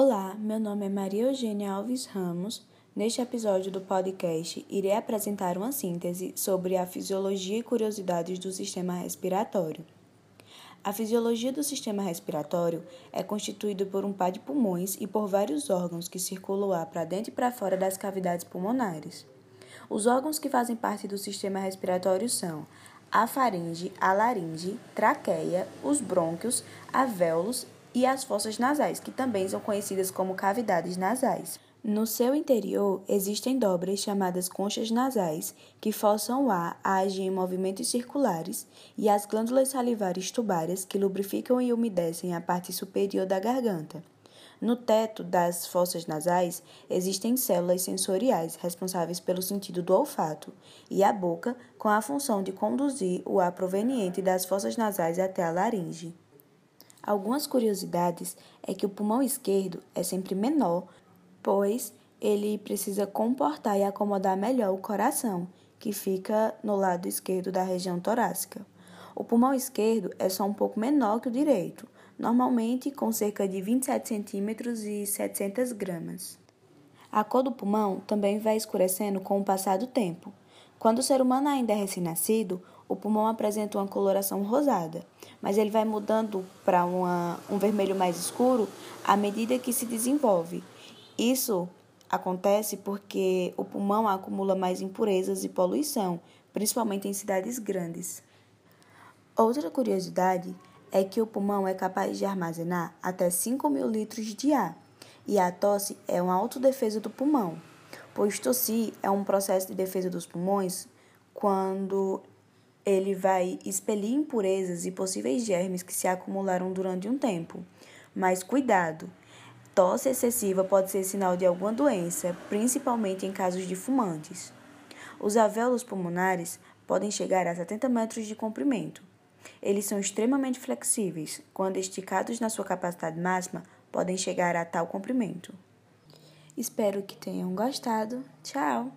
Olá, meu nome é Maria Eugênia Alves Ramos. Neste episódio do podcast, irei apresentar uma síntese sobre a fisiologia e curiosidades do sistema respiratório. A fisiologia do sistema respiratório é constituída por um par de pulmões e por vários órgãos que circulam o ar para dentro e para fora das cavidades pulmonares. Os órgãos que fazem parte do sistema respiratório são a faringe, a laringe, traqueia, os brônquios, alvéolos e as fossas nasais, que também são conhecidas como cavidades nasais. No seu interior existem dobras chamadas conchas nasais, que forçam o ar a agir em movimentos circulares, e as glândulas salivares tubárias, que lubrificam e umedecem a parte superior da garganta. No teto das fossas nasais existem células sensoriais responsáveis pelo sentido do olfato, e a boca, com a função de conduzir o ar proveniente das fossas nasais até a laringe. Algumas curiosidades é que o pulmão esquerdo é sempre menor, pois ele precisa comportar e acomodar melhor o coração, que fica no lado esquerdo da região torácica. O pulmão esquerdo é só um pouco menor que o direito, normalmente com cerca de 27 centímetros e 700 gramas. A cor do pulmão também vai escurecendo com o passar do tempo. Quando o ser humano ainda é recém-nascido, o pulmão apresenta uma coloração rosada, mas ele vai mudando para um vermelho mais escuro à medida que se desenvolve. Isso acontece porque o pulmão acumula mais impurezas e poluição, principalmente em cidades grandes. Outra curiosidade é que o pulmão é capaz de armazenar até 5 mil litros de ar, e a tosse é uma autodefesa do pulmão pois tossir é um processo de defesa dos pulmões quando ele vai expelir impurezas e possíveis germes que se acumularam durante um tempo. Mas cuidado! Tosse excessiva pode ser sinal de alguma doença, principalmente em casos de fumantes. Os alvéolos pulmonares podem chegar a 70 metros de comprimento. Eles são extremamente flexíveis, quando esticados na sua capacidade máxima, podem chegar a tal comprimento. Espero que tenham gostado. Tchau!